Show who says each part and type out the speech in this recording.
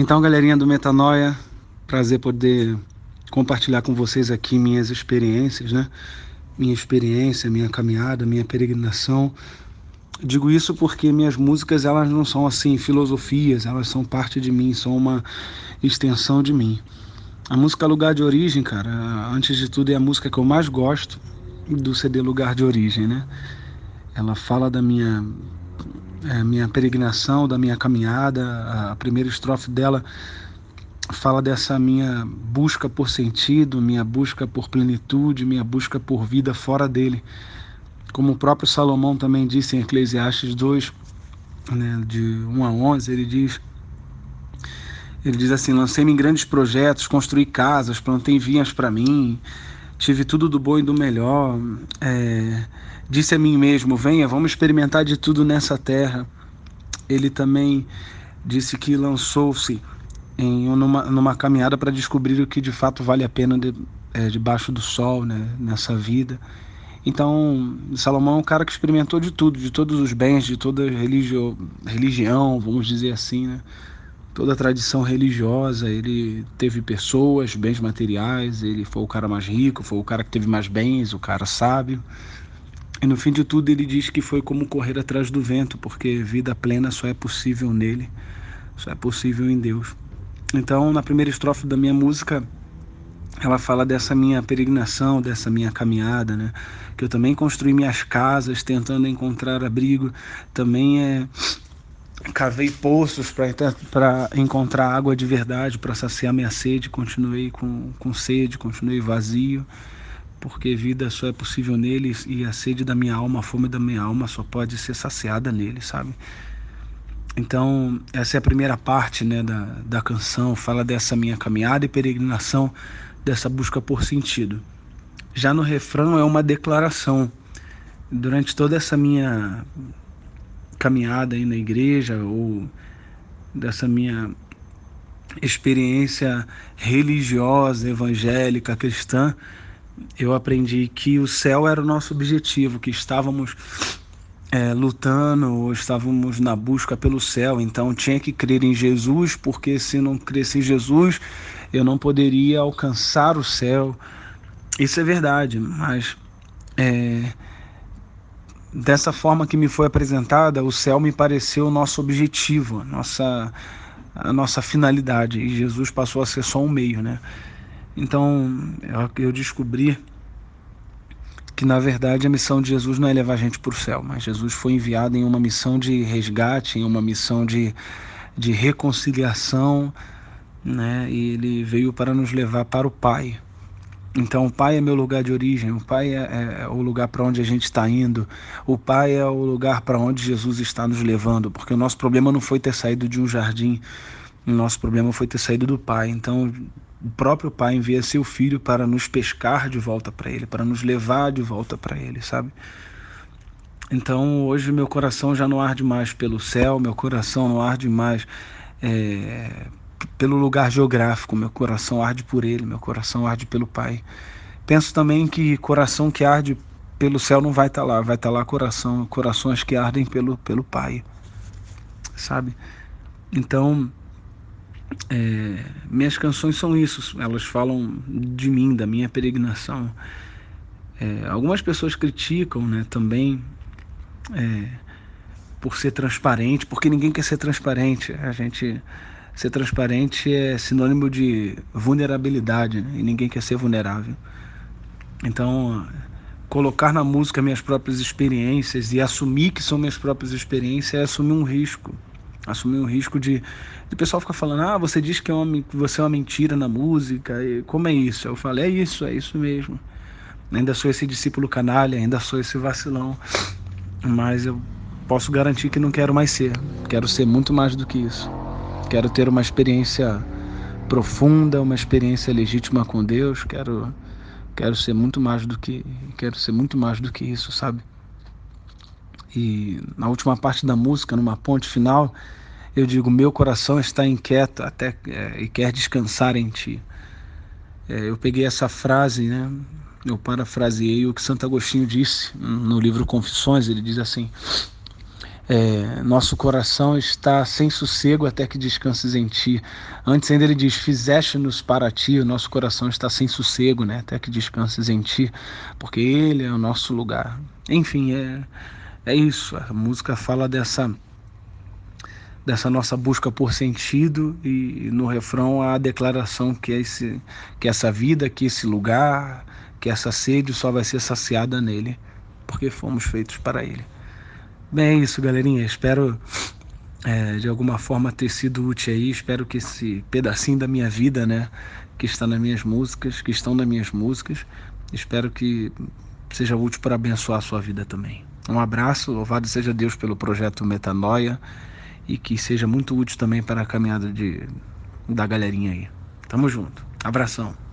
Speaker 1: Então, galerinha do Metanoia, prazer poder compartilhar com vocês aqui minhas experiências, né? Minha experiência, minha caminhada, minha peregrinação. Digo isso porque minhas músicas elas não são assim filosofias, elas são parte de mim, são uma extensão de mim. A música Lugar de Origem, cara, antes de tudo é a música que eu mais gosto do CD Lugar de Origem, né? Ela fala da minha é, minha peregrinação, da minha caminhada. A primeira estrofe dela fala dessa minha busca por sentido, minha busca por plenitude, minha busca por vida fora dele. Como o próprio Salomão também disse em Eclesiastes 2, né, de 1 a 11, ele diz ele diz assim: Lancei-me em grandes projetos, construí casas, plantei vinhas para mim, tive tudo do bom e do melhor. É, disse a mim mesmo: Venha, vamos experimentar de tudo nessa terra. Ele também disse que lançou-se em numa, numa caminhada para descobrir o que de fato vale a pena de, é, debaixo do sol, né, nessa vida. Então, Salomão é um cara que experimentou de tudo, de todos os bens, de toda religio, religião, vamos dizer assim, né? Toda a tradição religiosa, ele teve pessoas, bens materiais, ele foi o cara mais rico, foi o cara que teve mais bens, o cara sábio. E no fim de tudo ele diz que foi como correr atrás do vento, porque vida plena só é possível nele, só é possível em Deus. Então, na primeira estrofe da minha música, ela fala dessa minha peregrinação, dessa minha caminhada, né? Que eu também construí minhas casas tentando encontrar abrigo, também é cavei poços para encontrar água de verdade, para saciar minha sede, continuei com, com sede, continuei vazio, porque vida só é possível nele e a sede da minha alma, a fome da minha alma só pode ser saciada nele, sabe? Então, essa é a primeira parte né, da, da canção, fala dessa minha caminhada e peregrinação, dessa busca por sentido. Já no refrão é uma declaração. Durante toda essa minha caminhada aí na igreja ou dessa minha experiência religiosa, evangélica, cristã, eu aprendi que o céu era o nosso objetivo, que estávamos é, lutando ou estávamos na busca pelo céu. Então tinha que crer em Jesus, porque se não cresce em Jesus, eu não poderia alcançar o céu. Isso é verdade, mas é, dessa forma que me foi apresentada, o céu me pareceu o nosso objetivo, nossa, a nossa finalidade. E Jesus passou a ser só um meio, né? Então eu descobri que na verdade a missão de Jesus não é levar a gente para o céu, mas Jesus foi enviado em uma missão de resgate, em uma missão de, de reconciliação, né? E ele veio para nos levar para o Pai, então, o Pai é meu lugar de origem, o Pai é, é, é o lugar para onde a gente está indo, o Pai é o lugar para onde Jesus está nos levando, porque o nosso problema não foi ter saído de um jardim, o nosso problema foi ter saído do Pai. Então, o próprio Pai envia seu Filho para nos pescar de volta para Ele, para nos levar de volta para Ele, sabe? Então, hoje meu coração já não arde mais pelo céu, meu coração não arde mais é, pelo lugar geográfico, meu coração arde por ele, meu coração arde pelo Pai. Penso também que coração que arde pelo céu não vai estar tá lá, vai estar tá lá coração, corações que ardem pelo, pelo Pai, sabe? Então, é, minhas canções são isso, elas falam de mim, da minha peregrinação. É, algumas pessoas criticam, né, também. É, por ser transparente, porque ninguém quer ser transparente. A gente ser transparente é sinônimo de vulnerabilidade né? e ninguém quer ser vulnerável. Então, colocar na música minhas próprias experiências e assumir que são minhas próprias experiências é assumir um risco. Assumir um risco de, o pessoal ficar falando: ah, você diz que, é uma, você é uma mentira na música, e como é isso? Eu falei: é isso, é isso mesmo. Ainda sou esse discípulo canalha, ainda sou esse vacilão, mas eu posso garantir que não quero mais ser. Quero ser muito mais do que isso. Quero ter uma experiência profunda, uma experiência legítima com Deus. Quero quero ser muito mais do que quero ser muito mais do que isso, sabe? E na última parte da música, numa ponte final, eu digo: meu coração está inquieto até é, e quer descansar em Ti. É, eu peguei essa frase, né? Eu parafraseei o que Santo Agostinho disse no livro Confissões. Ele diz assim: É, nosso coração está sem sossego até que descanses em ti. Antes ainda ele diz: Fizeste-nos para ti, o nosso coração está sem sossego, né? Até que descanses em ti, porque ele é o nosso lugar. Enfim, é, é isso. A música fala dessa dessa nossa busca por sentido e no refrão a declaração que é esse que essa vida, que esse lugar, que essa sede só vai ser saciada nele, porque fomos feitos para ele. Bem, é isso, galerinha. Espero é, de alguma forma ter sido útil aí. Espero que esse pedacinho da minha vida, né, que está nas minhas músicas, que estão nas minhas músicas, espero que seja útil para abençoar a sua vida também. Um abraço, louvado seja Deus pelo projeto Metanoia e que seja muito útil também para a caminhada de, da galerinha aí. Tamo junto. Abração.